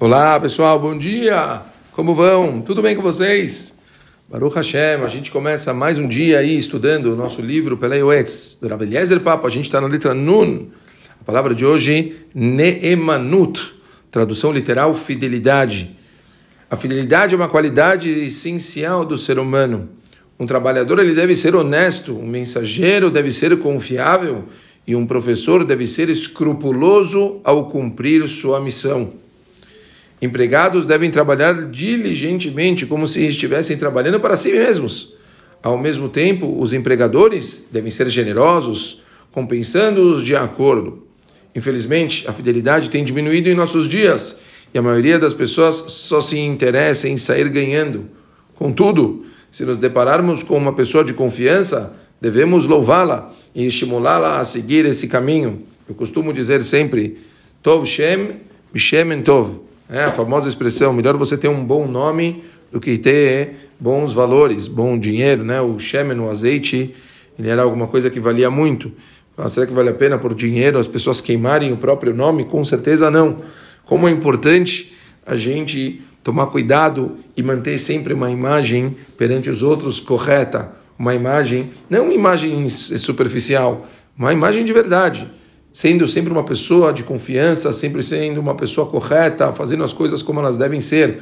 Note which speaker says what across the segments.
Speaker 1: Olá pessoal, bom dia! Como vão? Tudo bem com vocês? Baruch Hashem, a gente começa mais um dia aí estudando o nosso livro Pelei Oetz, do Rav Papa. A gente está na letra Nun. A palavra de hoje, Neemanut, tradução literal, fidelidade. A fidelidade é uma qualidade essencial do ser humano. Um trabalhador ele deve ser honesto, um mensageiro deve ser confiável e um professor deve ser escrupuloso ao cumprir sua missão. Empregados devem trabalhar diligentemente, como se estivessem trabalhando para si mesmos. Ao mesmo tempo, os empregadores devem ser generosos, compensando-os de acordo. Infelizmente, a fidelidade tem diminuído em nossos dias e a maioria das pessoas só se interessa em sair ganhando. Contudo, se nos depararmos com uma pessoa de confiança, devemos louvá-la e estimulá-la a seguir esse caminho. Eu costumo dizer sempre: Tov Shem, Bishem Tov. É a famosa expressão, melhor você ter um bom nome do que ter bons valores, bom dinheiro, né? O shemen, o azeite, ele era alguma coisa que valia muito. Ah, será que vale a pena por dinheiro as pessoas queimarem o próprio nome? Com certeza não. Como é importante a gente tomar cuidado e manter sempre uma imagem perante os outros correta, uma imagem, não uma imagem superficial, uma imagem de verdade sendo sempre uma pessoa de confiança, sempre sendo uma pessoa correta, fazendo as coisas como elas devem ser.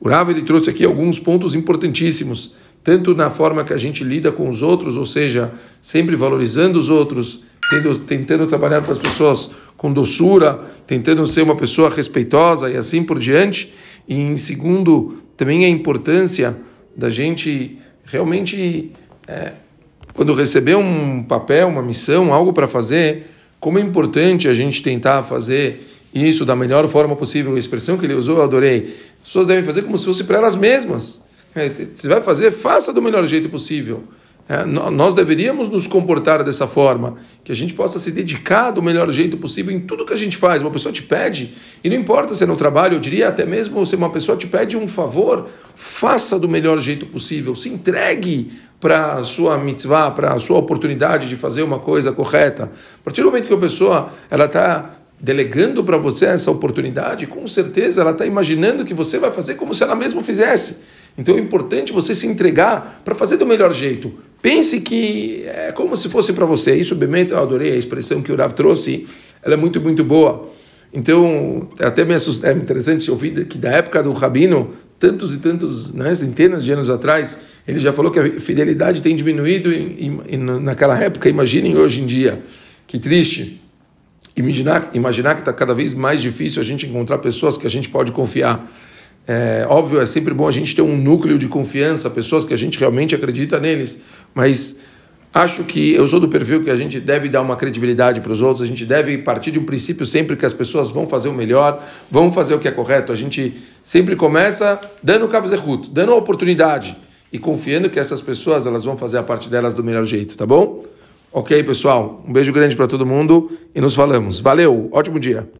Speaker 1: O Rav ele trouxe aqui alguns pontos importantíssimos, tanto na forma que a gente lida com os outros, ou seja, sempre valorizando os outros, tendo, tentando trabalhar com as pessoas com doçura, tentando ser uma pessoa respeitosa e assim por diante. E em segundo, também a importância da gente realmente, é, quando receber um papel, uma missão, algo para fazer, como é importante a gente tentar fazer isso da melhor forma possível. A expressão que ele usou, eu adorei. As pessoas devem fazer como se fosse para elas mesmas. É, se vai fazer, faça do melhor jeito possível. É, nós deveríamos nos comportar dessa forma, que a gente possa se dedicar do melhor jeito possível em tudo que a gente faz. Uma pessoa te pede, e não importa se é no trabalho, eu diria até mesmo se uma pessoa te pede um favor, faça do melhor jeito possível, se entregue para a sua mitzvah, para a sua oportunidade de fazer uma coisa correta. A partir do momento que a pessoa ela está delegando para você essa oportunidade, com certeza ela está imaginando que você vai fazer como se ela mesma fizesse. Então é importante você se entregar para fazer do melhor jeito. Pense que é como se fosse para você. Isso, bem, eu adorei a expressão que o Rav trouxe, ela é muito, muito boa. Então, é me é interessante ouvir que da época do Rabino, tantos e tantos, né, centenas de anos atrás, ele já falou que a fidelidade tem diminuído em, em, naquela época. Imaginem hoje em dia. Que triste. Imaginar, imaginar que está cada vez mais difícil a gente encontrar pessoas que a gente pode confiar. É, óbvio, é sempre bom a gente ter um núcleo de confiança, pessoas que a gente realmente acredita neles, mas Acho que eu sou do perfil que a gente deve dar uma credibilidade para os outros, a gente deve partir de um princípio sempre que as pessoas vão fazer o melhor, vão fazer o que é correto. A gente sempre começa dando o Kavzehut, dando a oportunidade e confiando que essas pessoas elas vão fazer a parte delas do melhor jeito, tá bom? Ok, pessoal? Um beijo grande para todo mundo e nos falamos. Valeu, ótimo dia.